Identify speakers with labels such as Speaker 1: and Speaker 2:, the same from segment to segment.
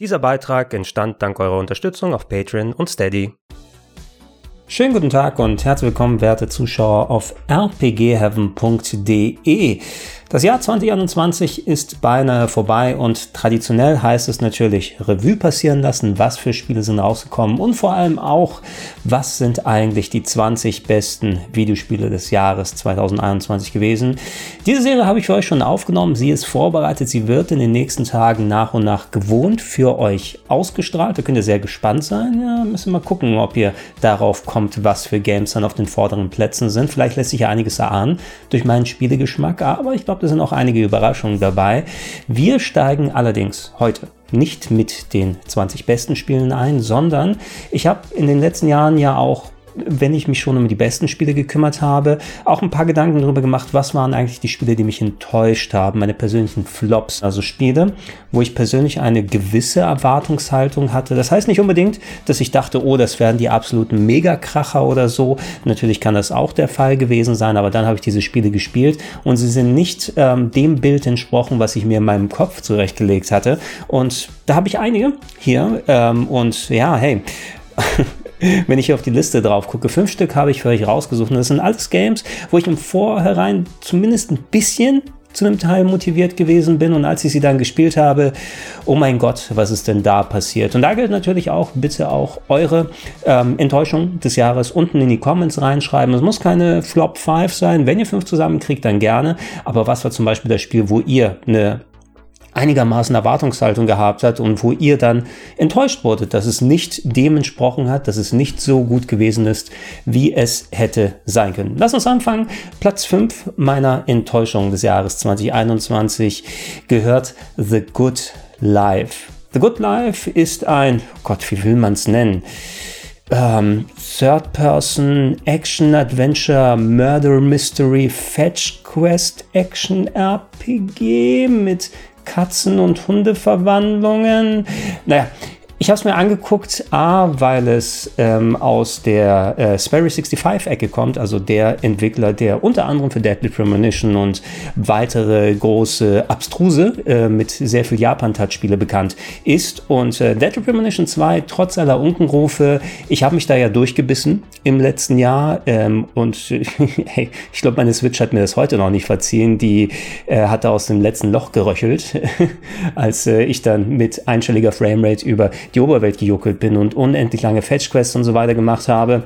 Speaker 1: Dieser Beitrag entstand dank eurer Unterstützung auf Patreon und Steady. Schönen guten Tag und herzlich willkommen, werte Zuschauer auf rpgheaven.de. Das Jahr 2021 ist beinahe vorbei und traditionell heißt es natürlich Revue passieren lassen, was für Spiele sind rausgekommen und vor allem auch, was sind eigentlich die 20 besten Videospiele des Jahres 2021 gewesen. Diese Serie habe ich für euch schon aufgenommen, sie ist vorbereitet, sie wird in den nächsten Tagen nach und nach gewohnt für euch ausgestrahlt. Da könnt ihr sehr gespannt sein. Ja, müssen mal gucken, ob ihr darauf kommt, was für Games dann auf den vorderen Plätzen sind. Vielleicht lässt sich ja einiges erahnen durch meinen Spielegeschmack, aber ich glaube, glaube, da sind auch einige Überraschungen dabei. Wir steigen allerdings heute nicht mit den 20 besten Spielen ein, sondern ich habe in den letzten Jahren ja auch wenn ich mich schon um die besten Spiele gekümmert habe, auch ein paar Gedanken darüber gemacht, was waren eigentlich die Spiele, die mich enttäuscht haben, meine persönlichen Flops, also Spiele, wo ich persönlich eine gewisse Erwartungshaltung hatte. Das heißt nicht unbedingt, dass ich dachte, oh, das wären die absoluten Megakracher oder so. Natürlich kann das auch der Fall gewesen sein, aber dann habe ich diese Spiele gespielt und sie sind nicht ähm, dem Bild entsprochen, was ich mir in meinem Kopf zurechtgelegt hatte. Und da habe ich einige hier ähm, und ja, hey. wenn ich auf die Liste drauf gucke. Fünf Stück habe ich für euch rausgesucht. Und das sind alles Games, wo ich im Vorhinein zumindest ein bisschen zu einem Teil motiviert gewesen bin und als ich sie dann gespielt habe, oh mein Gott, was ist denn da passiert? Und da gilt natürlich auch, bitte auch eure ähm, Enttäuschung des Jahres unten in die Comments reinschreiben. Es muss keine Flop 5 sein. Wenn ihr fünf zusammenkriegt, dann gerne. Aber was war zum Beispiel das Spiel, wo ihr eine einigermaßen Erwartungshaltung gehabt hat und wo ihr dann enttäuscht wurdet, dass es nicht dem entsprochen hat, dass es nicht so gut gewesen ist, wie es hätte sein können. Lass uns anfangen. Platz 5 meiner Enttäuschung des Jahres 2021 gehört The Good Life. The Good Life ist ein, oh Gott, wie will man es nennen? Ähm, Third-Person Action Adventure Murder Mystery Fetch Quest Action RPG mit Katzen- und Hundeverwandlungen. Naja, ich habe es mir angeguckt, A, weil es ähm, aus der äh, Sperry 65-Ecke kommt, also der Entwickler, der unter anderem für Deadly Premonition und weitere große Abstruse äh, mit sehr viel Japan-Touch-Spiele bekannt ist. Und äh, Deadly Premonition 2, trotz aller Unkenrufe, ich habe mich da ja durchgebissen im letzten Jahr ähm, und hey, ich glaube, meine Switch hat mir das heute noch nicht verziehen. Die äh, hatte aus dem letzten Loch geröchelt, als äh, ich dann mit einstelliger Framerate über die Oberwelt gejuckelt bin und unendlich lange Fetch-Quests und so weiter gemacht habe.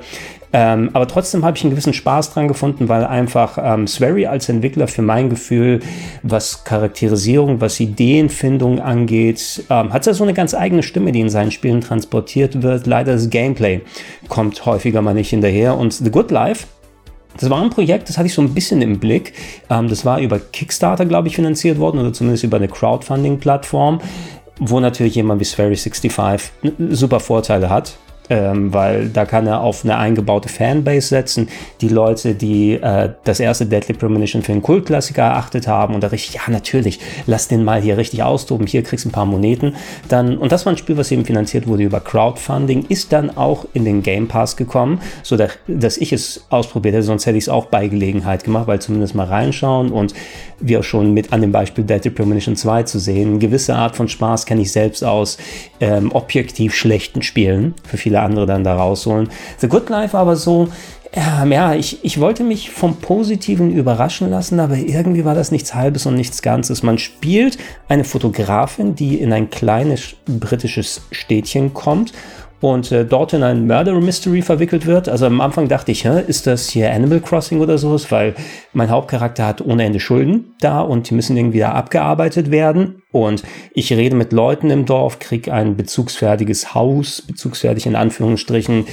Speaker 1: Ähm, aber trotzdem habe ich einen gewissen Spaß dran gefunden, weil einfach ähm, Swery als Entwickler für mein Gefühl, was Charakterisierung, was Ideenfindung angeht, ähm, hat er so eine ganz eigene Stimme, die in seinen Spielen transportiert wird. Leider das Gameplay kommt häufiger mal nicht hinterher. Und The Good Life, das war ein Projekt, das hatte ich so ein bisschen im Blick. Ähm, das war über Kickstarter, glaube ich, finanziert worden oder zumindest über eine Crowdfunding-Plattform wo natürlich jemand wie Spheric65 super Vorteile hat ähm, weil da kann er auf eine eingebaute Fanbase setzen. Die Leute, die äh, das erste Deadly Premonition für einen Kultklassiker erachtet haben und da richtig, ja natürlich, lass den mal hier richtig austoben, hier kriegst du ein paar Moneten. Dann, und das war ein Spiel, was eben finanziert wurde über Crowdfunding, ist dann auch in den Game Pass gekommen, so dass, dass ich es ausprobiert hätte, sonst hätte ich es auch bei Gelegenheit gemacht, weil zumindest mal reinschauen und wie auch schon mit an dem Beispiel Deadly Premonition 2 zu sehen, eine gewisse Art von Spaß kenne ich selbst aus ähm, objektiv schlechten Spielen. Für viele viele andere dann da rausholen. The Good Life aber so, ja, ich, ich wollte mich vom Positiven überraschen lassen, aber irgendwie war das nichts Halbes und nichts Ganzes. Man spielt eine Fotografin, die in ein kleines britisches Städtchen kommt und äh, dort in ein Murder Mystery verwickelt wird. Also am Anfang dachte ich, hä, ist das hier Animal Crossing oder sowas, weil mein Hauptcharakter hat ohne Ende Schulden da und die müssen irgendwie da abgearbeitet werden. Und ich rede mit Leuten im Dorf, kriege ein bezugsfertiges Haus, bezugsfertig in Anführungsstrichen,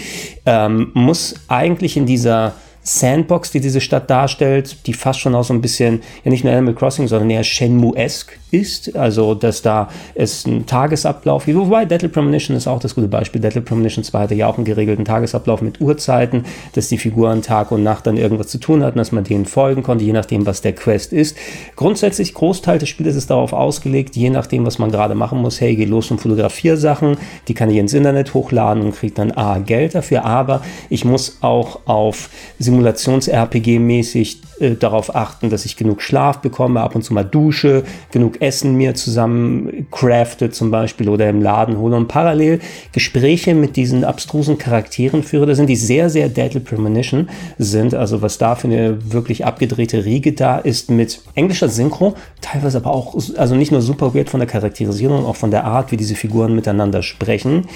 Speaker 1: ähm, muss eigentlich in dieser Sandbox, die diese Stadt darstellt, die fast schon auch so ein bisschen, ja nicht nur Animal Crossing, sondern eher Shenmue-esque ist. Also, dass da es einen Tagesablauf gibt. Wobei Deadly Premonition ist auch das gute Beispiel. Deadly Premonition 2 hatte ja auch einen geregelten Tagesablauf mit Uhrzeiten, dass die Figuren Tag und Nacht dann irgendwas zu tun hatten, dass man denen folgen konnte, je nachdem, was der Quest ist. Grundsätzlich, Großteil des Spiels ist darauf ausgelegt, je nachdem, was man gerade machen muss. Hey, geh los und fotografier Sachen. Die kann ich ins Internet hochladen und kriege dann A, Geld dafür. Aber ich muss auch auf, sie Simulations-RPG-mäßig äh, darauf achten, dass ich genug Schlaf bekomme, ab und zu mal dusche, genug Essen mir zusammen crafte zum Beispiel oder im Laden hole und parallel Gespräche mit diesen abstrusen Charakteren führe. Da sind die sehr, sehr Deadly Premonition sind. Also was da für eine wirklich abgedrehte Riege da ist mit englischer Synchro, teilweise aber auch, also nicht nur super weird von der Charakterisierung, auch von der Art, wie diese Figuren miteinander sprechen.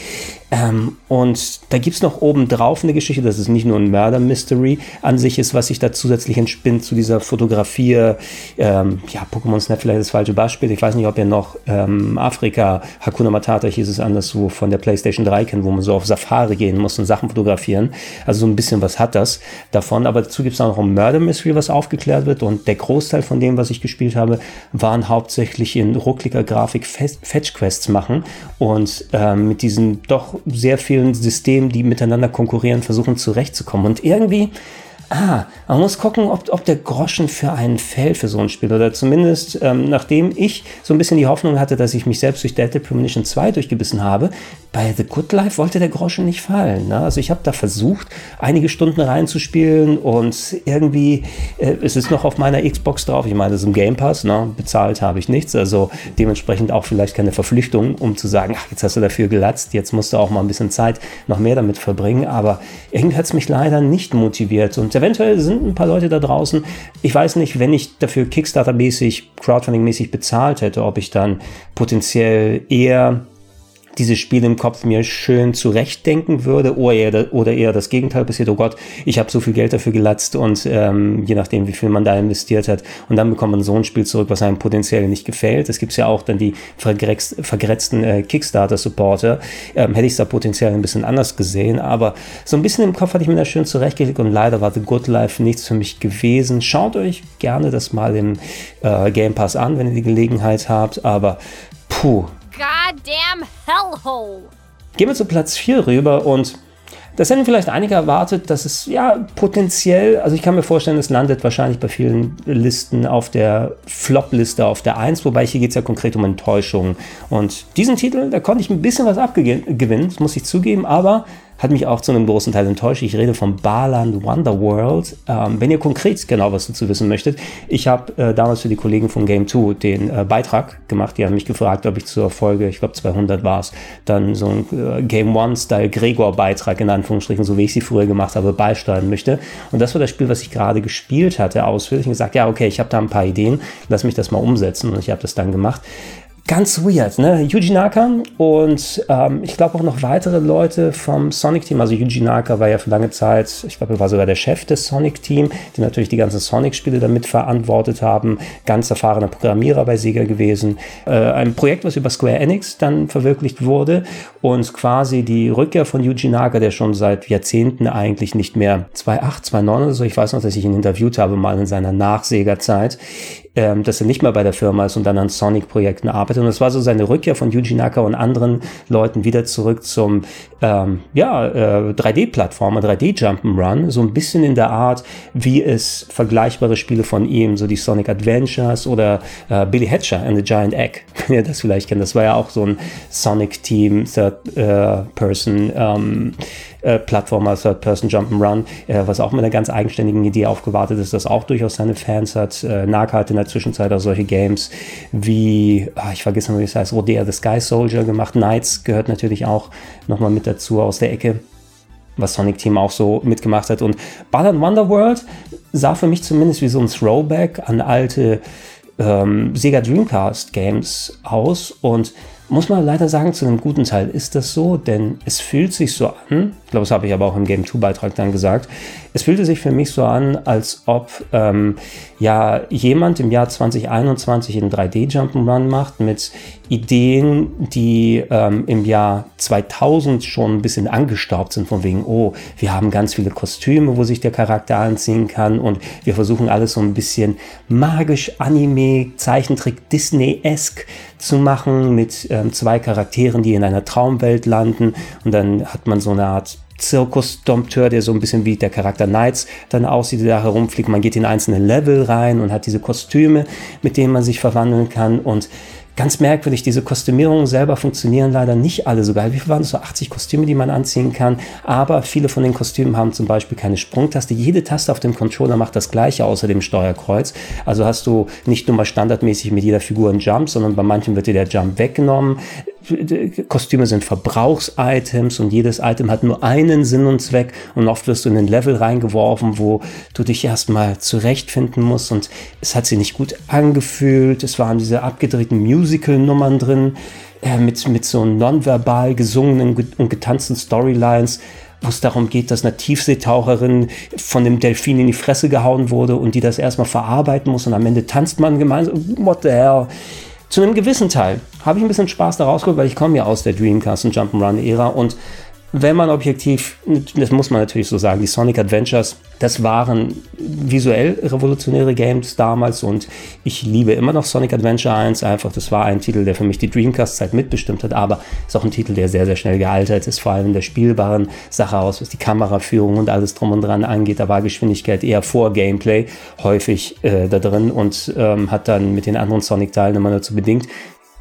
Speaker 1: Ähm, und da gibt es noch oben drauf eine Geschichte, dass es nicht nur ein Murder-Mystery an sich ist, was sich da zusätzlich entspinnt zu dieser Fotografie. Ähm, ja, Pokémon Snap vielleicht das falsche Beispiel. Ich weiß nicht, ob ihr noch ähm, Afrika, Hakuna Matata hieß es anders, so von der PlayStation 3 kennt, wo man so auf Safari gehen muss und Sachen fotografieren. Also so ein bisschen was hat das davon. Aber dazu gibt es auch noch ein Murder-Mystery, was aufgeklärt wird. Und der Großteil von dem, was ich gespielt habe, waren hauptsächlich in ruckliger Grafik Fetch-Quests machen und ähm, mit diesen doch sehr vielen Systemen, die miteinander konkurrieren, versuchen zurechtzukommen. Und irgendwie ah, man muss gucken, ob, ob der Groschen für einen fällt für so ein Spiel. Oder zumindest, ähm, nachdem ich so ein bisschen die Hoffnung hatte, dass ich mich selbst durch Deadly Premonition 2 durchgebissen habe, bei The Good Life wollte der Groschen nicht fallen. Ne? Also ich habe da versucht, einige Stunden reinzuspielen und irgendwie, äh, es ist noch auf meiner Xbox drauf. Ich meine, das ist im Game Pass, ne? bezahlt habe ich nichts. Also dementsprechend auch vielleicht keine Verpflichtung, um zu sagen, ach, jetzt hast du dafür gelatzt, jetzt musst du auch mal ein bisschen Zeit noch mehr damit verbringen. Aber irgendwie hat es mich leider nicht motiviert. Und eventuell sind ein paar Leute da draußen. Ich weiß nicht, wenn ich dafür Kickstarter-mäßig, Crowdfunding-mäßig bezahlt hätte, ob ich dann potenziell eher dieses Spiel im Kopf mir schön zurechtdenken würde oder eher, oder eher das Gegenteil passiert, oh Gott, ich habe so viel Geld dafür gelatzt und ähm, je nachdem, wie viel man da investiert hat und dann bekommt man so ein Spiel zurück, was einem potenziell nicht gefällt. Es gibt ja auch dann die vergrätzten äh, Kickstarter-Supporter. Ähm, hätte ich es da potenziell ein bisschen anders gesehen, aber so ein bisschen im Kopf hatte ich mir das schön zurechtgelegt und leider war The Good Life nichts für mich gewesen. Schaut euch gerne das mal im äh, Game Pass an, wenn ihr die Gelegenheit habt, aber puh, goddamn hellhole. Gehen wir zu Platz 4 rüber und das hätten vielleicht einige erwartet, dass es ja potenziell, also ich kann mir vorstellen, es landet wahrscheinlich bei vielen Listen auf der Flop-Liste auf der 1, wobei hier geht es ja konkret um Enttäuschungen. Und diesen Titel, da konnte ich ein bisschen was abgewinnen, muss ich zugeben, aber hat mich auch zu einem großen Teil enttäuscht. Ich rede von Barland Wonderworld. Ähm, wenn ihr konkret genau was dazu wissen möchtet, ich habe äh, damals für die Kollegen von Game 2 den äh, Beitrag gemacht. Die haben mich gefragt, ob ich zur Folge, ich glaube 200 war es, dann so ein äh, Game One-Style Gregor-Beitrag in Anführungsstrichen, so wie ich sie früher gemacht habe, beisteuern möchte. Und das war das Spiel, was ich gerade gespielt hatte, ausführlich. Und gesagt, ja, okay, ich habe da ein paar Ideen, lass mich das mal umsetzen. Und ich habe das dann gemacht ganz weird, ne? Yuji Naka und ähm, ich glaube auch noch weitere Leute vom Sonic-Team. Also Yuji Naka war ja für lange Zeit, ich glaube, er war sogar der Chef des Sonic-Team, die natürlich die ganzen Sonic-Spiele damit verantwortet haben. Ganz erfahrener Programmierer bei Sega gewesen. Äh, ein Projekt, was über Square Enix dann verwirklicht wurde und quasi die Rückkehr von Yuji Naka, der schon seit Jahrzehnten eigentlich nicht mehr 2.8, 2.9 oder so, ich weiß noch, dass ich ihn interviewt habe mal in seiner Nach-Sega-Zeit, ähm, dass er nicht mehr bei der Firma ist und dann an Sonic-Projekten arbeitet. Und es war so seine Rückkehr von Yuji Naka und anderen Leuten wieder zurück zum ähm, ja, äh, 3D-Plattformer, 3D-Jump'n'Run, so ein bisschen in der Art, wie es vergleichbare Spiele von ihm, so die Sonic Adventures oder äh, Billy Hatcher and the Giant Egg, wenn ihr das vielleicht kennt. Das war ja auch so ein Sonic-Team, Third-Person äh, ähm, äh, Plattformer, Third-Person Jump'n'Run, äh, was auch mit einer ganz eigenständigen Idee aufgewartet ist, das auch durchaus seine Fans hat. Äh, Naka hat in der Zwischenzeit auch solche Games wie, ach, ich vergesse mal, wie es heißt, Rodea the Sky Soldier gemacht. Knights gehört natürlich auch nochmal mit dazu aus der Ecke was Sonic Team auch so mitgemacht hat. Und Ballad Wonderworld sah für mich zumindest wie so ein Throwback an alte ähm, Sega Dreamcast Games aus und muss man leider sagen, zu einem guten Teil ist das so, denn es fühlt sich so an, glaube, das habe ich aber auch im Game 2 Beitrag dann gesagt, es fühlte sich für mich so an, als ob ähm, ja jemand im Jahr 2021 einen 3D Jump'n'Run macht mit Ideen, die ähm, im Jahr 2000 schon ein bisschen angestaubt sind, von wegen, oh, wir haben ganz viele Kostüme, wo sich der Charakter anziehen kann und wir versuchen alles so ein bisschen magisch, Anime, Zeichentrick, Disney-esque zu machen mit ähm, zwei Charakteren, die in einer Traumwelt landen. Und dann hat man so eine Art Zirkusdompteur, der so ein bisschen wie der Charakter Knights dann aussieht, der da herumfliegt. Man geht in einzelne Level rein und hat diese Kostüme, mit denen man sich verwandeln kann und Ganz merkwürdig, diese Kostümierungen selber funktionieren leider nicht alle so geil. Wie viel waren es so 80 Kostüme, die man anziehen kann? Aber viele von den Kostümen haben zum Beispiel keine Sprungtaste. Jede Taste auf dem Controller macht das gleiche außer dem Steuerkreuz. Also hast du nicht nur mal standardmäßig mit jeder Figur einen Jump, sondern bei manchen wird dir der Jump weggenommen. Kostüme sind Verbrauchsitems und jedes Item hat nur einen Sinn und Zweck und oft wirst du in ein Level reingeworfen, wo du dich erstmal zurechtfinden musst und es hat sich nicht gut angefühlt. Es waren diese abgedrehten Musical-Nummern drin äh, mit, mit so nonverbal gesungenen und getanzten Storylines wo es darum geht, dass eine Tiefseetaucherin von dem Delfin in die Fresse gehauen wurde und die das erstmal verarbeiten muss und am Ende tanzt man gemeinsam. What the hell? Zu einem gewissen Teil habe ich ein bisschen Spaß da rausgeholt, weil ich komme ja aus der Dreamcast und Jump'n'Run-Ära und wenn man objektiv, das muss man natürlich so sagen, die Sonic Adventures, das waren visuell revolutionäre Games damals und ich liebe immer noch Sonic Adventure 1 einfach. Das war ein Titel, der für mich die Dreamcast-Zeit mitbestimmt hat, aber ist auch ein Titel, der sehr, sehr schnell gealtert ist, vor allem in der spielbaren Sache aus, was die Kameraführung und alles drum und dran angeht. Da war Geschwindigkeit eher vor Gameplay häufig äh, da drin und ähm, hat dann mit den anderen Sonic-Teilen immer dazu bedingt,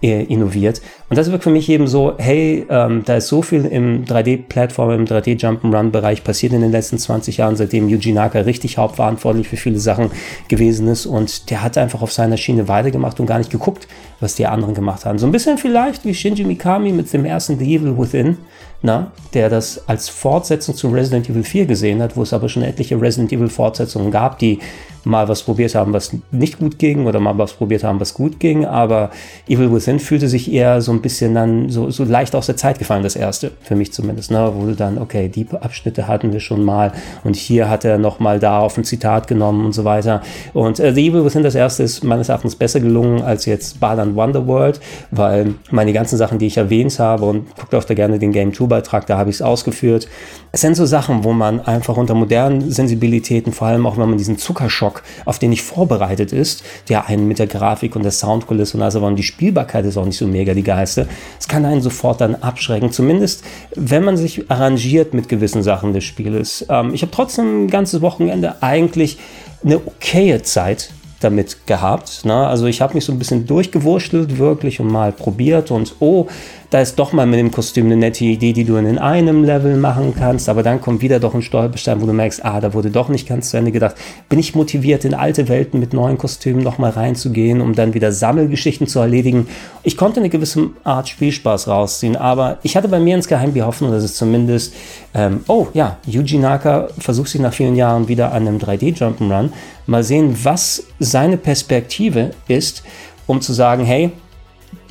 Speaker 1: innoviert. Und das wirkt für mich eben so, hey, ähm, da ist so viel im 3D-Plattform, im 3D-Jump'n'Run-Bereich passiert in den letzten 20 Jahren, seitdem Yuji Naka richtig hauptverantwortlich für viele Sachen gewesen ist. Und der hat einfach auf seiner Schiene weitergemacht und gar nicht geguckt, was die anderen gemacht haben. So ein bisschen vielleicht wie Shinji Mikami mit dem ersten The Evil Within, na, der das als Fortsetzung zu Resident Evil 4 gesehen hat, wo es aber schon etliche Resident Evil Fortsetzungen gab, die mal was probiert haben, was nicht gut ging oder mal was probiert haben, was gut ging. Aber Evil Within fühlte sich eher so ein bisschen dann so, so leicht aus der Zeit gefallen, das erste, für mich zumindest. Ne? Wo du dann, okay, die Abschnitte hatten wir schon mal und hier hat er nochmal da auf ein Zitat genommen und so weiter. Und äh, The Evil Within, das erste, ist meines Erachtens besser gelungen als jetzt Balan Wonderworld, weil meine ganzen Sachen, die ich erwähnt habe und guckt auch da gerne den Game 2 Beitrag, da habe ich es ausgeführt. Es sind so Sachen, wo man einfach unter modernen Sensibilitäten, vor allem auch wenn man diesen Zuckerschock, auf den nicht vorbereitet ist, der einen mit der Grafik und der Soundkulisse und also und die Spielbarkeit ist auch nicht so mega die geilste, es kann einen sofort dann abschrecken, zumindest wenn man sich arrangiert mit gewissen Sachen des Spieles. Ähm, ich habe trotzdem ein ganzes Wochenende eigentlich eine okaye Zeit damit gehabt. Ne? Also ich habe mich so ein bisschen durchgewurschtelt wirklich und mal probiert und oh, da ist doch mal mit dem Kostüm eine nette Idee, die du in einem Level machen kannst, aber dann kommt wieder doch ein Stolperstein, wo du merkst, ah, da wurde doch nicht ganz zu Ende gedacht. Bin ich motiviert, in alte Welten mit neuen Kostümen nochmal reinzugehen, um dann wieder Sammelgeschichten zu erledigen? Ich konnte eine gewisse Art Spielspaß rausziehen, aber ich hatte bei mir insgeheim die Hoffnung, dass es zumindest, ähm, oh ja, Yuji Naka versucht sich nach vielen Jahren wieder an einem 3D-Jump'n'Run. Mal sehen, was seine Perspektive ist, um zu sagen, hey,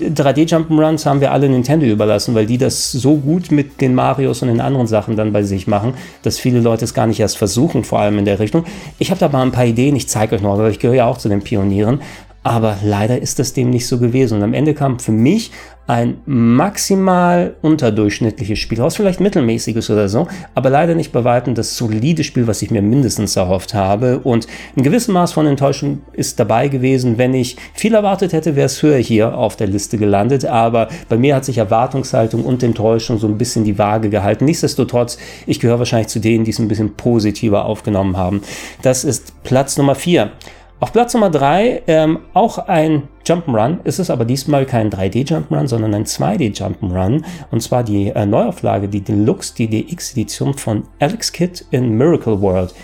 Speaker 1: 3D-Jump'n'Runs haben wir alle Nintendo überlassen, weil die das so gut mit den Marios und den anderen Sachen dann bei sich machen, dass viele Leute es gar nicht erst versuchen, vor allem in der Richtung. Ich habe da mal ein paar Ideen, ich zeige euch noch, weil ich gehöre ja auch zu den Pionieren. Aber leider ist das dem nicht so gewesen. Und am Ende kam für mich ein maximal unterdurchschnittliches Spiel raus, vielleicht mittelmäßiges oder so, aber leider nicht bei weitem das solide Spiel, was ich mir mindestens erhofft habe. Und ein gewisses Maß von Enttäuschung ist dabei gewesen. Wenn ich viel erwartet hätte, wäre es höher hier auf der Liste gelandet. Aber bei mir hat sich Erwartungshaltung und Enttäuschung so ein bisschen die Waage gehalten. Nichtsdestotrotz, ich gehöre wahrscheinlich zu denen, die es ein bisschen positiver aufgenommen haben. Das ist Platz Nummer vier. Auf Platz Nummer 3 ähm, auch ein Jump'n'Run. ist Es aber diesmal kein 3D-Jump'n'Run, sondern ein 2D-Jump'n'Run. Und zwar die äh, Neuauflage, die Deluxe, die DX-Edition von Alex Kidd in Miracle World.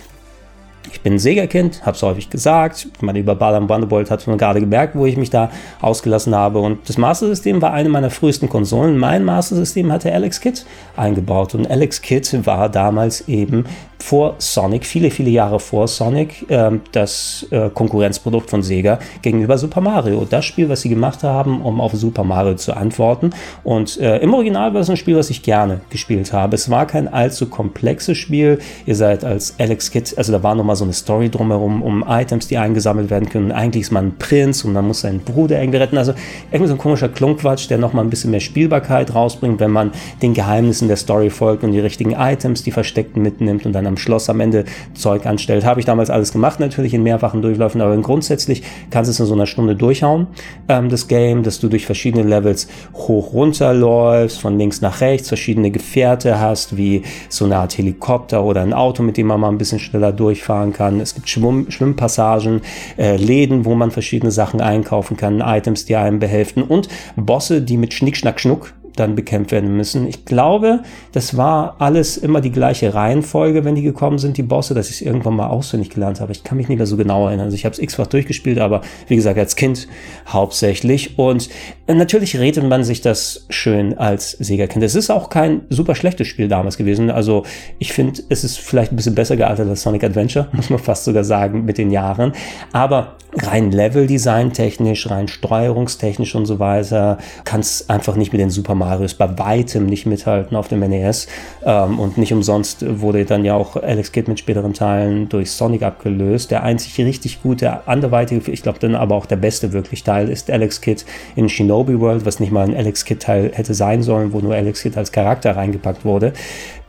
Speaker 1: Ich bin Sega-Kind, habe es häufig gesagt. Meine über Balan Wonderbolt hat man gerade gemerkt, wo ich mich da ausgelassen habe. Und das Master System war eine meiner frühesten Konsolen. Mein Master System hatte Alex Kidd eingebaut. Und Alex Kidd war damals eben vor Sonic, viele, viele Jahre vor Sonic, äh, das äh, Konkurrenzprodukt von Sega gegenüber Super Mario. Das Spiel, was sie gemacht haben, um auf Super Mario zu antworten. Und äh, im Original war es ein Spiel, was ich gerne gespielt habe. Es war kein allzu komplexes Spiel. Ihr seid als Alex Kidd, also da war nochmal so eine Story drumherum, um Items, die eingesammelt werden können. Eigentlich ist man ein Prinz und man muss seinen Bruder irgendwie retten. Also irgendwie so ein komischer Klunkquatsch, der nochmal ein bisschen mehr Spielbarkeit rausbringt, wenn man den Geheimnissen der Story folgt und die richtigen Items, die versteckten mitnimmt und dann am Schloss am Ende Zeug anstellt. Habe ich damals alles gemacht, natürlich in mehrfachen Durchläufen, aber grundsätzlich kannst du es in so einer Stunde durchhauen, ähm, das Game, dass du durch verschiedene Levels hoch runter läufst, von links nach rechts, verschiedene Gefährte hast, wie so eine Art Helikopter oder ein Auto, mit dem man mal ein bisschen schneller durchfahren kann. Es gibt Schwimm Schwimmpassagen, äh, Läden, wo man verschiedene Sachen einkaufen kann, Items, die einem behelfen und Bosse, die mit Schnick, Schnack, Schnuck dann bekämpft werden müssen. Ich glaube, das war alles immer die gleiche Reihenfolge, wenn die gekommen sind, die Bosse, dass ich es irgendwann mal auswendig gelernt habe. Ich kann mich nicht mehr so genau erinnern. Also ich habe es x-fach durchgespielt, aber wie gesagt, als Kind hauptsächlich. Und natürlich redet man sich das schön als Sega-Kind. Es ist auch kein super schlechtes Spiel damals gewesen. Also ich finde, es ist vielleicht ein bisschen besser gealtert als Sonic Adventure, muss man fast sogar sagen, mit den Jahren. Aber rein Level-Design technisch, rein steuerungstechnisch und so weiter, kann es einfach nicht mit den Super Marios bei weitem nicht mithalten auf dem NES. Ähm, und nicht umsonst wurde dann ja auch Alex Kidd mit späteren Teilen durch Sonic abgelöst. Der einzig richtig gute, anderweitige, ich glaube dann aber auch der beste wirklich Teil ist Alex Kidd in Shinobi World, was nicht mal ein Alex Kidd Teil hätte sein sollen, wo nur Alex Kidd als Charakter reingepackt wurde.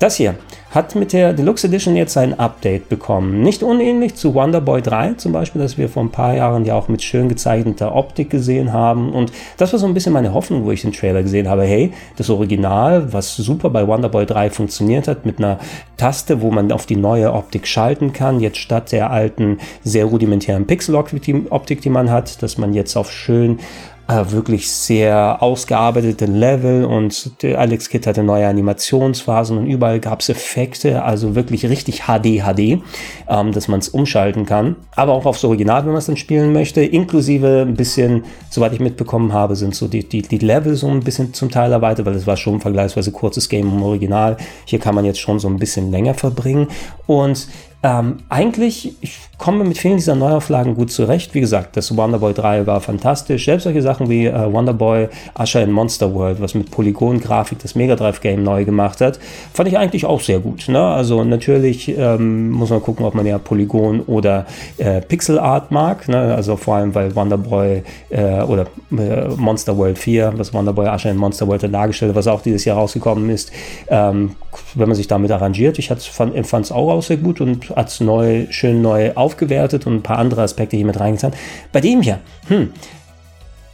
Speaker 1: Das hier hat mit der Deluxe Edition jetzt ein Update bekommen. Nicht unähnlich zu Wonder Boy 3 zum Beispiel, das wir vor ein paar Jahren ja auch mit schön gezeichneter Optik gesehen haben. Und das war so ein bisschen meine Hoffnung, wo ich den Trailer gesehen habe. Hey, das Original, was super bei Wonder Boy 3 funktioniert hat, mit einer Taste, wo man auf die neue Optik schalten kann, jetzt statt der alten, sehr rudimentären Pixel-Optik, die man hat, dass man jetzt auf schön äh, wirklich sehr ausgearbeitete Level und Alex Kidd hatte neue Animationsphasen und überall gab es Effekte, also wirklich richtig HD HD, ähm, dass man es umschalten kann. Aber auch aufs Original, wenn man es dann spielen möchte, inklusive ein bisschen, soweit ich mitbekommen habe, sind so die, die, die Level so ein bisschen zum Teil erweitert, weil es war schon vergleichsweise kurzes Game im Original. Hier kann man jetzt schon so ein bisschen länger verbringen und ähm, eigentlich, ich komme mit vielen dieser Neuauflagen gut zurecht. Wie gesagt, das Wonderboy 3 war fantastisch. Selbst solche Sachen wie äh, Wonderboy Usher in Monster World, was mit Polygon-Grafik das Mega Drive Game neu gemacht hat, fand ich eigentlich auch sehr gut. Ne? Also natürlich ähm, muss man gucken, ob man ja Polygon oder äh, Pixel Art mag. Ne? Also vor allem, weil Wonderboy äh, oder äh, Monster World 4, was Wonderboy Usher in Monster World dargestellt hat, was auch dieses Jahr rausgekommen ist, ähm, wenn man sich damit arrangiert. Ich fand es auch sehr gut und hat es neu, schön neu aufgewertet und ein paar andere Aspekte hier mit reingetan. Bei dem hier, hm,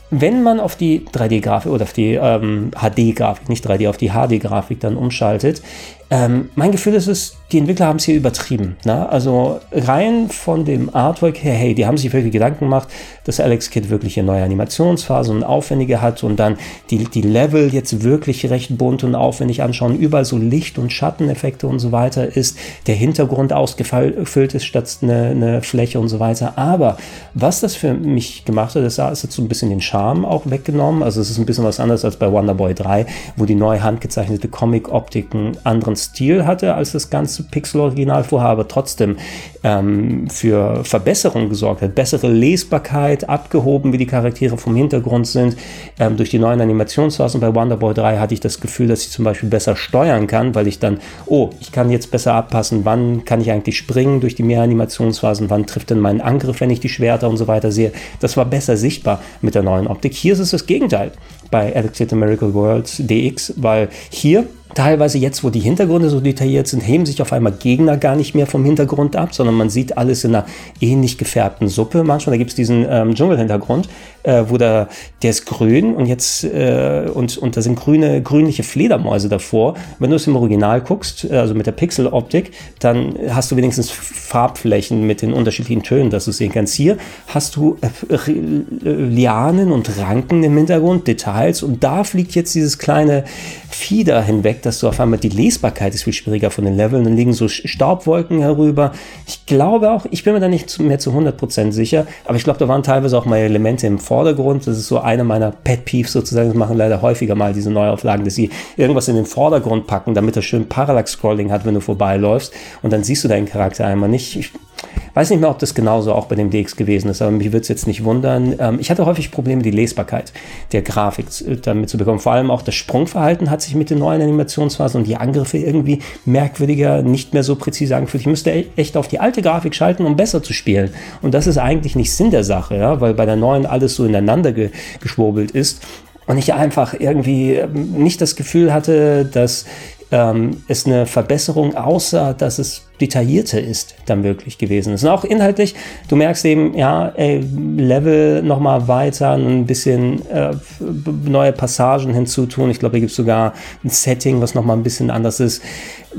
Speaker 1: wenn man auf die 3D-Grafik oder auf die ähm, HD-Grafik, nicht 3D, auf die HD-Grafik dann umschaltet, ähm, mein Gefühl ist es, die Entwickler haben es hier übertrieben. Ne? Also rein von dem Artwork her, hey, die haben sich wirklich Gedanken gemacht, dass Alex Kid wirklich eine neue Animationsphase und aufwendige hat und dann die, die Level jetzt wirklich recht bunt und aufwendig anschauen, überall so Licht- und Schatteneffekte und so weiter ist, der Hintergrund ausgefüllt ist statt eine, eine Fläche und so weiter. Aber was das für mich gemacht hat, das ist jetzt so ein bisschen den Charme auch weggenommen. Also es ist ein bisschen was anderes als bei Wonderboy 3, wo die neu handgezeichnete Comic-Optiken anderen Stil hatte als das ganze Pixel-Original vorher, aber trotzdem ähm, für Verbesserungen gesorgt hat. Bessere Lesbarkeit, abgehoben, wie die Charaktere vom Hintergrund sind. Ähm, durch die neuen Animationsphasen bei Wonderboy 3 hatte ich das Gefühl, dass ich zum Beispiel besser steuern kann, weil ich dann, oh, ich kann jetzt besser abpassen, wann kann ich eigentlich springen durch die mehr Animationsphasen, wann trifft denn mein Angriff, wenn ich die Schwerter und so weiter sehe. Das war besser sichtbar mit der neuen Optik. Hier ist es das Gegenteil bei Alex Miracle Worlds DX, weil hier teilweise jetzt, wo die Hintergründe so detailliert sind, heben sich auf einmal Gegner gar nicht mehr vom Hintergrund ab, sondern man sieht alles in einer ähnlich gefärbten Suppe. Manchmal, gibt es diesen ähm, Dschungelhintergrund, äh, wo da, der ist grün und jetzt, äh, und, und da sind grüne, grünliche Fledermäuse davor. Wenn du es im Original guckst, äh, also mit der Pixel-Optik, dann hast du wenigstens Farbflächen mit den unterschiedlichen Tönen, dass du sehen kannst. Hier hast du äh, Lianen und Ranken im Hintergrund, Details und da fliegt jetzt dieses kleine Fieder hinweg, dass du auf einmal die Lesbarkeit ist viel schwieriger von den Leveln. Dann liegen so Staubwolken herüber. Ich glaube auch, ich bin mir da nicht mehr zu 100% sicher, aber ich glaube, da waren teilweise auch mal Elemente im Vordergrund. Das ist so eine meiner Pet Peeves sozusagen. Das machen leider häufiger mal diese Neuauflagen, dass sie irgendwas in den Vordergrund packen, damit er schön Parallax-Scrolling hat, wenn du vorbeiläufst. Und dann siehst du deinen Charakter einmal nicht. Ich, Weiß nicht mehr, ob das genauso auch bei dem DX gewesen ist, aber mich würde es jetzt nicht wundern. Ähm, ich hatte häufig Probleme, die Lesbarkeit der Grafik damit zu bekommen. Vor allem auch das Sprungverhalten hat sich mit den neuen Animationsphasen und die Angriffe irgendwie merkwürdiger, nicht mehr so präzise angefühlt. Ich müsste e-, echt auf die alte Grafik schalten, um besser zu spielen. Und das ist eigentlich nicht Sinn der Sache, ja? weil bei der neuen alles so ineinander ge geschwurbelt ist und ich einfach irgendwie ähm, nicht das Gefühl hatte, dass ähm, ist eine Verbesserung, außer dass es detaillierter ist dann wirklich gewesen ist. Und auch inhaltlich, du merkst eben, ja, ey, Level nochmal weiter, ein bisschen äh, neue Passagen hinzutun. Ich glaube, hier gibt es sogar ein Setting, was nochmal ein bisschen anders ist.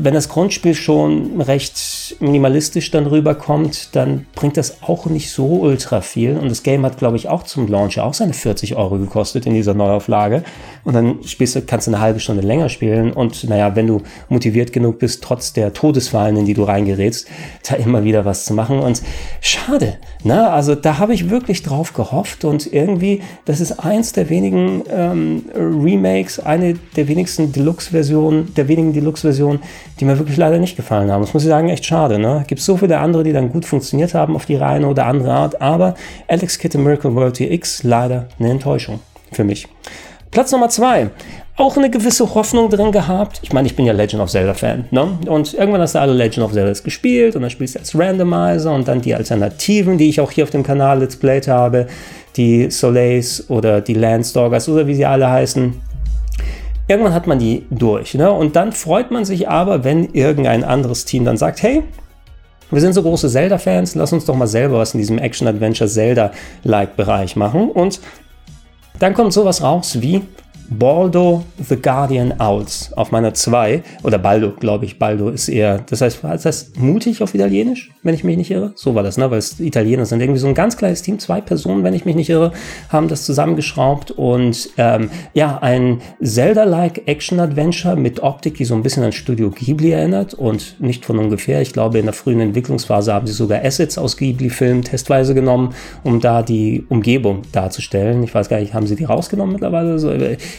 Speaker 1: Wenn das Grundspiel schon recht minimalistisch dann rüberkommt, dann bringt das auch nicht so ultra viel. Und das Game hat, glaube ich, auch zum Launch auch seine 40 Euro gekostet in dieser Neuauflage. Und dann spielst du, kannst du eine halbe Stunde länger spielen. Und naja, wenn du motiviert genug bist, trotz der Todesfallen, in die du reingerätst, da immer wieder was zu machen. Und schade, ne? Also da habe ich wirklich drauf gehofft und irgendwie, das ist eins der wenigen ähm, Remakes, eine der wenigsten Deluxe-Versionen, der wenigen Deluxe-Versionen, die mir wirklich leider nicht gefallen haben. Das muss ich sagen, echt schade. Ne? Gibt so viele andere, die dann gut funktioniert haben auf die reine oder andere Art, aber Alex Kidd Miracle World TX leider eine Enttäuschung für mich. Platz Nummer zwei auch eine gewisse Hoffnung drin gehabt. Ich meine, ich bin ja Legend of Zelda-Fan, ne? Und irgendwann hast du alle Legend of Zelda gespielt und dann spielst du als Randomizer und dann die Alternativen, die ich auch hier auf dem Kanal Let's Played habe, die Soleils oder die Landstalkers oder wie sie alle heißen. Irgendwann hat man die durch, ne? Und dann freut man sich aber, wenn irgendein anderes Team dann sagt, hey, wir sind so große Zelda-Fans, lass uns doch mal selber was in diesem Action-Adventure-Zelda-like-Bereich machen. Und dann kommt sowas raus wie Baldo the Guardian Owls auf meiner 2. Oder Baldo, glaube ich. Baldo ist eher, das heißt, heißt das mutig auf Italienisch, wenn ich mich nicht irre? So war das, ne? Weil es Italiener sind. Irgendwie so ein ganz kleines Team, zwei Personen, wenn ich mich nicht irre, haben das zusammengeschraubt und ähm, ja, ein Zelda-like Action-Adventure mit Optik, die so ein bisschen an Studio Ghibli erinnert und nicht von ungefähr. Ich glaube, in der frühen Entwicklungsphase haben sie sogar Assets aus Ghibli-Filmen testweise genommen, um da die Umgebung darzustellen. Ich weiß gar nicht, haben sie die rausgenommen mittlerweile? So,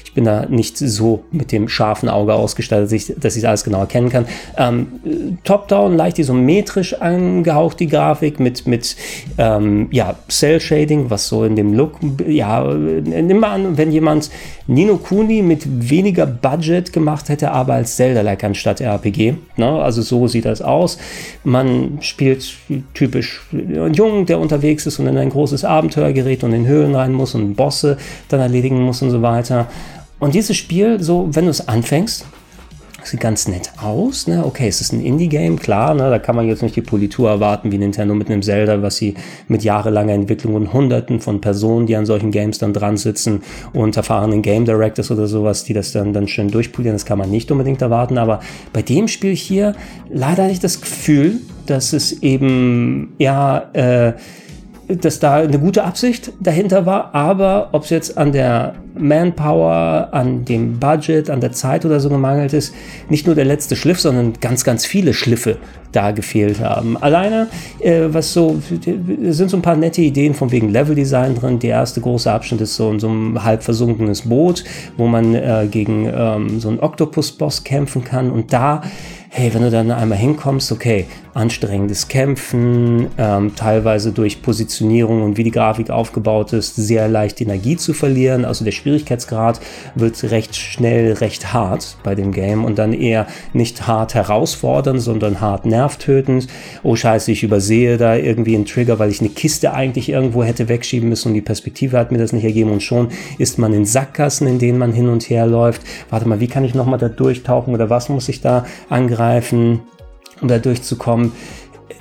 Speaker 1: ich bin da nicht so mit dem scharfen Auge ausgestattet, dass ich alles genau erkennen kann. Ähm, Top-Down, leicht isometrisch angehaucht, die Grafik mit, mit ähm, ja, Cell-Shading, was so in dem Look, ja, nimm mal an, wenn jemand Nino Kuni mit weniger Budget gemacht hätte, aber als Zelda-like anstatt RPG. Ne? Also so sieht das aus. Man spielt typisch einen Jungen, der unterwegs ist und in ein großes Abenteuer gerät und in Höhlen rein muss und Bosse dann erledigen muss und so weiter. Und dieses Spiel, so, wenn du es anfängst, sieht ganz nett aus. Ne? Okay, es ist ein Indie-Game, klar, ne? da kann man jetzt nicht die Politur erwarten wie Nintendo mit einem Zelda, was sie mit jahrelanger Entwicklung und Hunderten von Personen, die an solchen Games dann dran sitzen und erfahrenen Game Directors oder sowas, die das dann, dann schön durchpolieren, das kann man nicht unbedingt erwarten. Aber bei dem Spiel hier leider hatte ich das Gefühl, dass es eben, ja, äh, dass da eine gute Absicht dahinter war, aber ob es jetzt an der Manpower, an dem Budget, an der Zeit oder so gemangelt ist, nicht nur der letzte Schliff, sondern ganz, ganz viele Schliffe da gefehlt haben. Alleine, äh, was so, sind so ein paar nette Ideen von wegen Leveldesign drin. Der erste große Abschnitt ist so, so ein halb versunkenes Boot, wo man äh, gegen ähm, so einen Octopus-Boss kämpfen kann und da hey, wenn du dann einmal hinkommst, okay, anstrengendes Kämpfen, ähm, teilweise durch Positionierung und wie die Grafik aufgebaut ist, sehr leicht Energie zu verlieren. Also der Schwierigkeitsgrad wird recht schnell recht hart bei dem Game und dann eher nicht hart herausfordernd, sondern hart nervtötend. Oh scheiße, ich übersehe da irgendwie einen Trigger, weil ich eine Kiste eigentlich irgendwo hätte wegschieben müssen und die Perspektive hat mir das nicht ergeben und schon ist man in Sackgassen, in denen man hin und her läuft. Warte mal, wie kann ich nochmal da durchtauchen oder was muss ich da angreifen? Um da durchzukommen.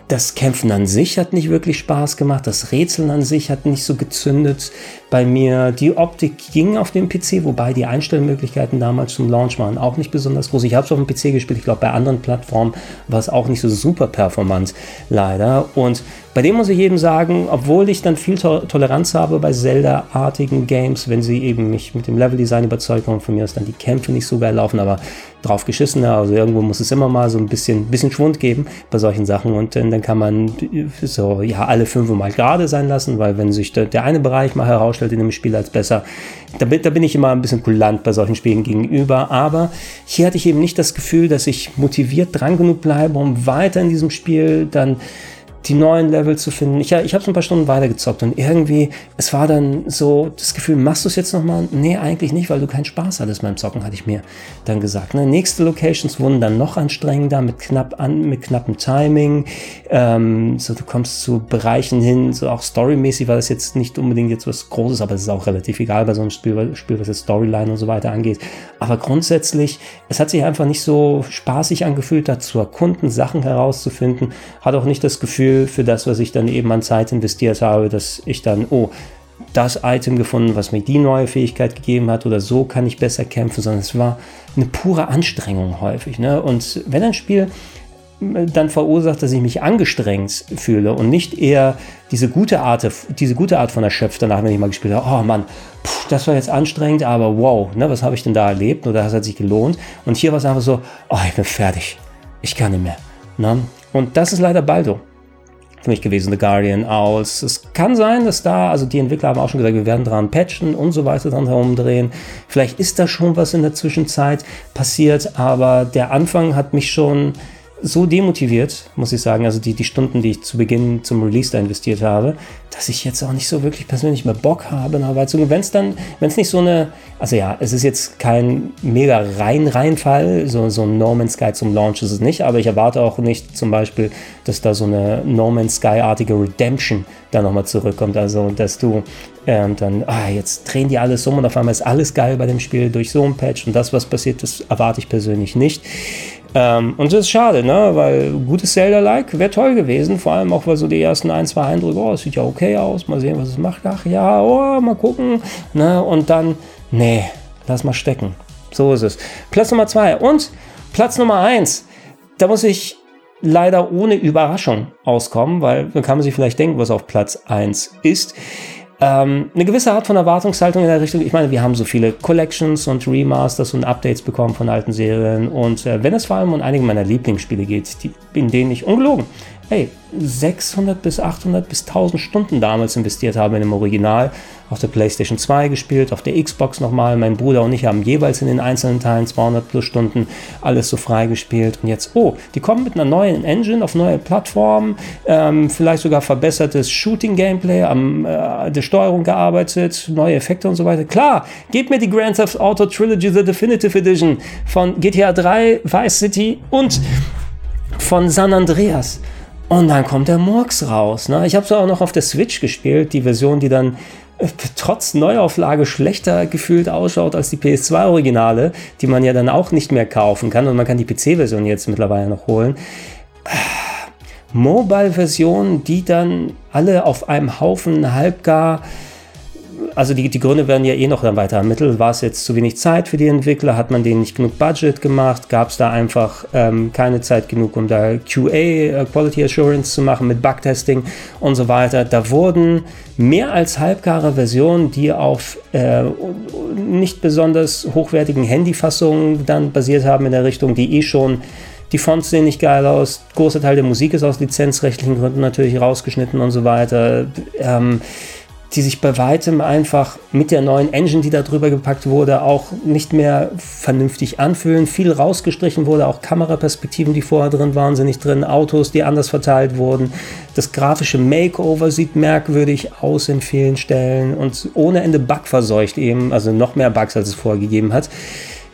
Speaker 1: Das Kämpfen an sich hat nicht wirklich Spaß gemacht. Das Rätseln an sich hat nicht so gezündet bei mir. Die Optik ging auf dem PC, wobei die Einstellmöglichkeiten damals zum Launch waren auch nicht besonders groß. Ich habe es auf dem PC gespielt. Ich glaube, bei anderen Plattformen war es auch nicht so super performant, leider. Und bei dem muss ich eben sagen, obwohl ich dann viel to Toleranz habe bei Zelda-artigen Games, wenn sie eben mich mit dem Leveldesign überzeugt haben, von mir ist dann die Kämpfe nicht so geil laufen, aber drauf geschissen. Also irgendwo muss es immer mal so ein bisschen, bisschen Schwund geben bei solchen Sachen und dann, dann kann man so ja alle fünf mal gerade sein lassen, weil wenn sich der, der eine Bereich mal herausstellt in dem Spiel als besser, da, da bin ich immer ein bisschen kulant bei solchen Spielen gegenüber. Aber hier hatte ich eben nicht das Gefühl, dass ich motiviert dran genug bleibe, um weiter in diesem Spiel dann die neuen Level zu finden. Ich, ich habe so ein paar Stunden weitergezockt und irgendwie, es war dann so das Gefühl, machst du es jetzt nochmal? Nee, eigentlich nicht, weil du keinen Spaß hattest beim Zocken, hatte ich mir dann gesagt. Ne? Nächste Locations wurden dann noch anstrengender mit knapp an, mit knappem Timing. Ähm, so, du kommst zu Bereichen hin, so auch storymäßig war das jetzt nicht unbedingt jetzt was Großes, aber es ist auch relativ egal bei so einem Spiel, Spiel was jetzt Storyline und so weiter angeht. Aber grundsätzlich, es hat sich einfach nicht so spaßig angefühlt, da zu erkunden, Sachen herauszufinden. Hat auch nicht das Gefühl, Gefühl für das, was ich dann eben an Zeit investiert habe, dass ich dann, oh, das Item gefunden, was mir die neue Fähigkeit gegeben hat oder so kann ich besser kämpfen, sondern es war eine pure Anstrengung häufig. Ne? Und wenn ein Spiel äh, dann verursacht, dass ich mich angestrengt fühle und nicht eher diese gute Art, diese gute Art von erschöpft danach, wenn ich mal gespielt habe, oh Mann, pff, das war jetzt anstrengend, aber wow, ne, was habe ich denn da erlebt oder das hat sich gelohnt. Und hier war es einfach so, oh, ich bin fertig, ich kann nicht mehr. Ne? Und das ist leider Baldo für mich gewesen, The Guardian, aus. Es kann sein, dass da, also die Entwickler haben auch schon gesagt, wir werden dran patchen und so weiter dran herumdrehen. Vielleicht ist da schon was in der Zwischenzeit passiert, aber der Anfang hat mich schon so demotiviert, muss ich sagen, also die, die Stunden, die ich zu Beginn zum Release da investiert habe, dass ich jetzt auch nicht so wirklich persönlich mehr Bock habe, nach Weizungen. Wenn es dann, wenn es nicht so eine, also ja, es ist jetzt kein mega rein Reinfall, so, so ein No Man's Sky zum Launch ist es nicht, aber ich erwarte auch nicht zum Beispiel, dass da so eine No Man's Sky-artige Redemption da nochmal zurückkommt, also dass du ähm, dann, ah, jetzt drehen die alles um und auf einmal ist alles geil bei dem Spiel durch so ein Patch und das, was passiert, das erwarte ich persönlich nicht. Ähm, und das ist schade, ne? weil gutes Zelda-like wäre toll gewesen, vor allem auch, weil so die ersten ein, zwei Eindrücke, oh, es sieht ja okay aus, mal sehen, was es macht, ach ja, oh, mal gucken, ne? und dann, nee, lass mal stecken. So ist es. Platz Nummer zwei und Platz Nummer eins, da muss ich leider ohne Überraschung auskommen, weil dann kann man sich vielleicht denken, was auf Platz eins ist. Ähm, eine gewisse Art von Erwartungshaltung in der Richtung. Ich meine, wir haben so viele Collections und Remasters und Updates bekommen von alten Serien. Und äh, wenn es vor allem um einige meiner Lieblingsspiele geht, die, in denen ich ungelogen hey, 600 bis 800 bis 1000 Stunden damals investiert habe in dem Original. Auf der PlayStation 2 gespielt, auf der Xbox nochmal. Mein Bruder und ich haben jeweils in den einzelnen Teilen 200 plus Stunden alles so frei gespielt. Und jetzt, oh, die kommen mit einer neuen Engine auf neue Plattformen, ähm, vielleicht sogar verbessertes Shooting-Gameplay, an äh, der Steuerung gearbeitet, neue Effekte und so weiter. Klar, gebt mir die Grand Theft Auto Trilogy The Definitive Edition von GTA 3, Vice City und von San Andreas. Und dann kommt der Murks raus. Ne? Ich habe es auch noch auf der Switch gespielt, die Version, die dann äh, trotz Neuauflage schlechter gefühlt ausschaut als die PS2-Originale, die man ja dann auch nicht mehr kaufen kann. Und man kann die PC-Version jetzt mittlerweile noch holen. Mobile-Versionen, die dann alle auf einem Haufen halbgar also die, die Gründe werden ja eh noch dann weiter ermittelt. War es jetzt zu wenig Zeit für die Entwickler? Hat man denen nicht genug Budget gemacht? Gab es da einfach ähm, keine Zeit genug, um da QA, äh, Quality Assurance zu machen mit Bugtesting und so weiter? Da wurden mehr als halbgare Versionen, die auf äh, nicht besonders hochwertigen Handyfassungen dann basiert haben in der Richtung, die eh schon die Fonts sehen nicht geil aus. Großer Teil der Musik ist aus lizenzrechtlichen Gründen natürlich rausgeschnitten und so weiter. Ähm, die sich bei weitem einfach mit der neuen Engine, die da drüber gepackt wurde, auch nicht mehr vernünftig anfühlen. Viel rausgestrichen wurde, auch Kameraperspektiven, die vorher drin waren, sind nicht drin, Autos, die anders verteilt wurden. Das grafische Makeover sieht merkwürdig aus in vielen Stellen und ohne Ende bugverseucht eben, also noch mehr Bugs, als es vorher gegeben hat.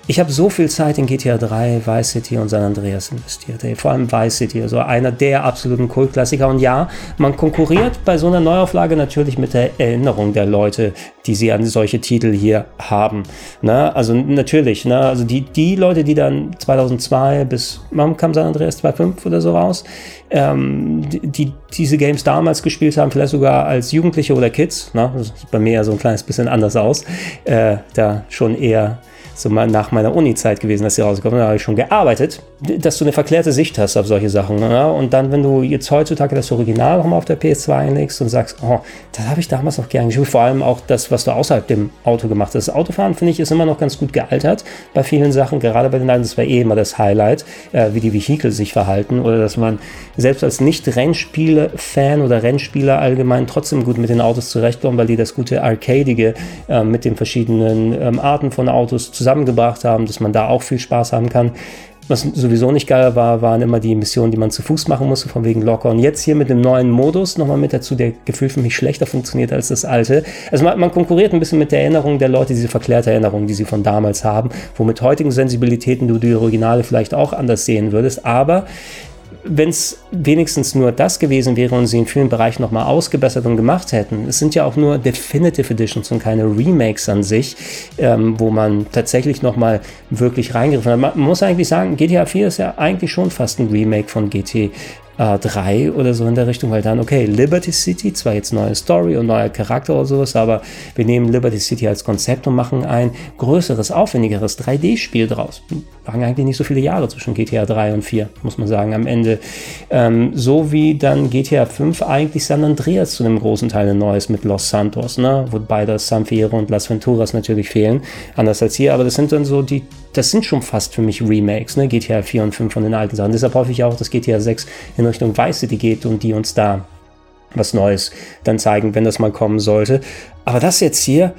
Speaker 1: Ich habe so viel Zeit in GTA 3, Vice City und San Andreas investiert. Ey. Vor allem Vice City, also einer der absoluten Kultklassiker. Und ja, man konkurriert bei so einer Neuauflage natürlich mit der Erinnerung der Leute, die sie an solche Titel hier haben. Ne? Also natürlich, ne? also die, die Leute, die dann 2002 bis, wann kam San Andreas 2.5 oder so raus, ähm, die, die diese Games damals gespielt haben, vielleicht sogar als Jugendliche oder Kids. Ne? Das sieht bei mir ja so ein kleines bisschen anders aus. Äh, da schon eher so nach meiner Uni-Zeit gewesen, dass sie rausgekommen da habe ich schon gearbeitet, dass du eine verklärte Sicht hast auf solche Sachen. Ja? Und dann, wenn du jetzt heutzutage das Original nochmal auf der PS2 einlegst und sagst, oh, das habe ich damals noch gern gespielt, vor allem auch das, was du außerhalb dem Auto gemacht hast. Das Autofahren, finde ich, ist immer noch ganz gut gealtert bei vielen Sachen, gerade bei den alten, das war eh immer das Highlight, äh, wie die Vehikel sich verhalten oder dass man selbst als Nicht-Rennspiele-Fan oder Rennspieler allgemein trotzdem gut mit den Autos zurechtkommt, weil die das gute Arcadige äh, mit den verschiedenen ähm, Arten von Autos zusammengebracht haben, dass man da auch viel Spaß haben kann. Was sowieso nicht geil war, waren immer die Missionen, die man zu Fuß machen musste, von wegen locker. Und jetzt hier mit dem neuen Modus nochmal mit dazu, der gefühlt für mich schlechter funktioniert als das alte. Also man, man konkurriert ein bisschen mit der Erinnerung der Leute, diese verklärte Erinnerung, die sie von damals haben, wo mit heutigen Sensibilitäten du die Originale vielleicht auch anders sehen würdest. Aber wenn es wenigstens nur das gewesen wäre und sie in vielen Bereichen nochmal ausgebessert und gemacht hätten, es sind ja auch nur Definitive Editions und keine Remakes an sich, ähm, wo man tatsächlich nochmal wirklich reingegriffen hat. Man muss eigentlich sagen, GTA 4 ist ja eigentlich schon fast ein Remake von GT äh, 3 oder so in der Richtung, weil dann, okay, Liberty City, zwar jetzt neue Story und neuer Charakter oder sowas, aber wir nehmen Liberty City als Konzept und machen ein größeres, aufwendigeres 3D-Spiel draus. Waren eigentlich nicht so viele Jahre zwischen GTA 3 und 4, muss man sagen, am Ende. Ähm, so wie dann GTA 5 eigentlich San Andreas zu einem großen Teil ein neues mit Los Santos, ne? wobei das San Fierro und Las Venturas natürlich fehlen, anders als hier, aber das sind dann so die das sind schon fast für mich Remakes, ne? GTA 4 und 5 von den alten Sachen. Deshalb hoffe ich auch, dass GTA 6 in Richtung Vice City geht und die uns da was Neues dann zeigen, wenn das mal kommen sollte. Aber das jetzt hier,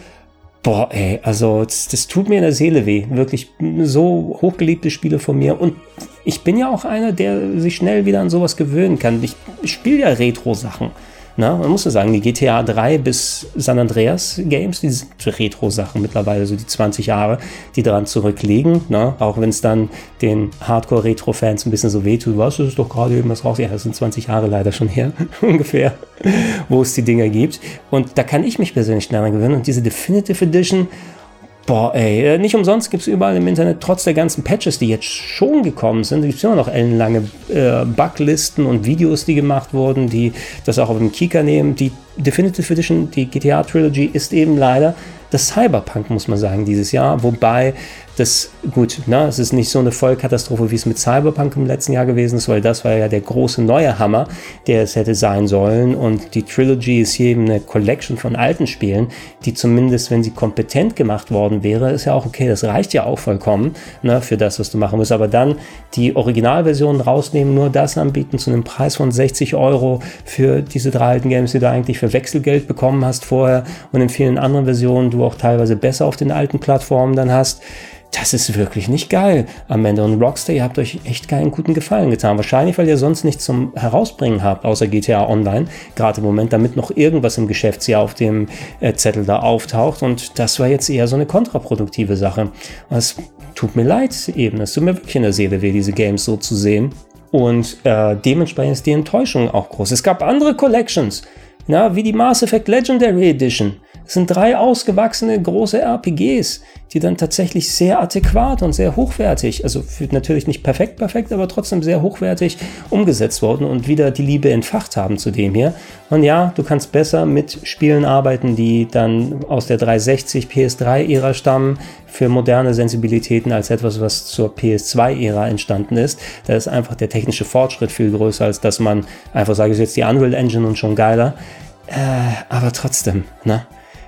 Speaker 1: boah, ey, also das, das tut mir in der Seele weh. Wirklich so hochgeliebte Spiele von mir. Und ich bin ja auch einer, der sich schnell wieder an sowas gewöhnen kann. Ich, ich spiele ja Retro-Sachen. Na, man muss ja sagen, die GTA 3 bis San Andreas Games, die sind Retro-Sachen mittlerweile, so die 20 Jahre, die daran zurückliegen. Na, auch wenn es dann den Hardcore-Retro-Fans ein bisschen so wehtut, was, ist doch gerade eben was raus. Ja, das sind 20 Jahre leider schon her, ungefähr, wo es die Dinger gibt. Und da kann ich mich persönlich daran gewöhnen. Und diese Definitive Edition, Boah, ey, äh, nicht umsonst gibt es überall im Internet, trotz der ganzen Patches, die jetzt schon gekommen sind, gibt es immer noch ellenlange äh, Buglisten und Videos, die gemacht wurden, die das auch auf dem Kika nehmen. Die Definitive Edition, die GTA Trilogy, ist eben leider das Cyberpunk, muss man sagen, dieses Jahr. Wobei das, gut, na, es ist nicht so eine Vollkatastrophe, wie es mit Cyberpunk im letzten Jahr gewesen ist, weil das war ja der große neue Hammer, der es hätte sein sollen. Und die Trilogy ist hier eben eine Collection von alten Spielen, die zumindest, wenn sie kompetent gemacht worden wäre, ist ja auch okay, das reicht ja auch vollkommen ne, für das, was du machen musst. Aber dann die Originalversion rausnehmen, nur das anbieten zu einem Preis von 60 Euro für diese drei alten Games, die du eigentlich für Wechselgeld bekommen hast vorher und in vielen anderen Versionen du auch teilweise besser auf den alten Plattformen dann hast das ist wirklich nicht geil am Ende. Und Rockstar, ihr habt euch echt keinen guten Gefallen getan. Wahrscheinlich, weil ihr sonst nichts zum Herausbringen habt, außer GTA Online, gerade im Moment, damit noch irgendwas im Geschäftsjahr auf dem äh, Zettel da auftaucht. Und das war jetzt eher so eine kontraproduktive Sache. es tut mir leid eben, es tut mir wirklich in der Seele weh, diese Games so zu sehen. Und äh, dementsprechend ist die Enttäuschung auch groß. Es gab andere Collections, na, wie die Mass Effect Legendary Edition. Es sind drei ausgewachsene große RPGs, die dann tatsächlich sehr adäquat und sehr hochwertig, also natürlich nicht perfekt perfekt, aber trotzdem sehr hochwertig umgesetzt wurden und wieder die Liebe entfacht haben zu dem hier. Und ja, du kannst besser mit Spielen arbeiten, die dann aus der 360 PS3-Ära stammen, für moderne Sensibilitäten als etwas, was zur PS2-Ära entstanden ist. Da ist einfach der technische Fortschritt viel größer, als dass man einfach sagt, ist jetzt die Unreal Engine und schon geiler. Äh, aber trotzdem, ne?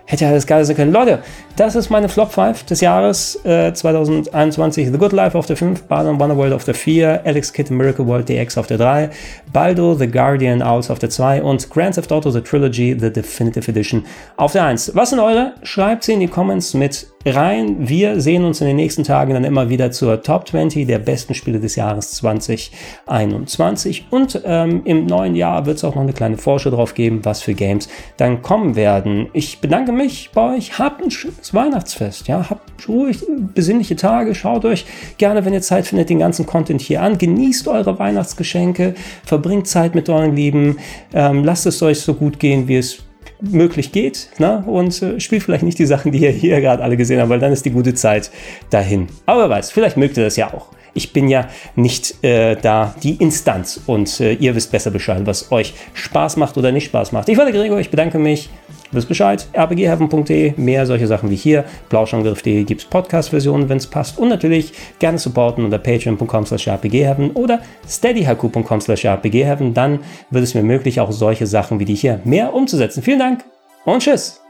Speaker 1: Hätte ja alles geil sein können. Leute, das ist meine Flop 5 des Jahres äh, 2021. The Good Life auf der 5, Baden Wonderworld auf der 4, Alex Kidd Miracle World DX auf der 3, Baldo The Guardian Owls auf der 2 und Grand Theft Auto The Trilogy The Definitive Edition auf der 1. Was sind eure? Schreibt sie in die Comments mit rein. Wir sehen uns in den nächsten Tagen dann immer wieder zur Top 20 der besten Spiele des Jahres 2021. Und ähm, im neuen Jahr wird es auch noch eine kleine Vorschau drauf geben, was für Games dann kommen werden. Ich bedanke mich bei euch. Habt ein schönes Weihnachtsfest. Ja, habt ruhig besinnliche Tage. Schaut euch gerne, wenn ihr Zeit findet, den ganzen Content hier an. Genießt eure Weihnachtsgeschenke. Verbringt Zeit mit euren Lieben. Ähm, lasst es euch so gut gehen, wie es möglich geht ne? und äh, spielt vielleicht nicht die Sachen, die ihr hier gerade alle gesehen habt, weil dann ist die gute Zeit dahin. Aber wer weiß, vielleicht mögt ihr das ja auch. Ich bin ja nicht äh, da die Instanz und äh, ihr wisst besser Bescheid, was euch Spaß macht oder nicht Spaß macht. Ich war der Gregor, ich bedanke mich. Wisst Bescheid, rpgheaven.de, mehr solche Sachen wie hier, blauschangriff.de gibt es Podcast-Versionen, wenn es passt und natürlich gerne supporten unter patreon.com slash rpgheaven oder steadyhaku.com slash rpgheaven, dann wird es mir möglich, auch solche Sachen wie die hier mehr umzusetzen. Vielen Dank und tschüss!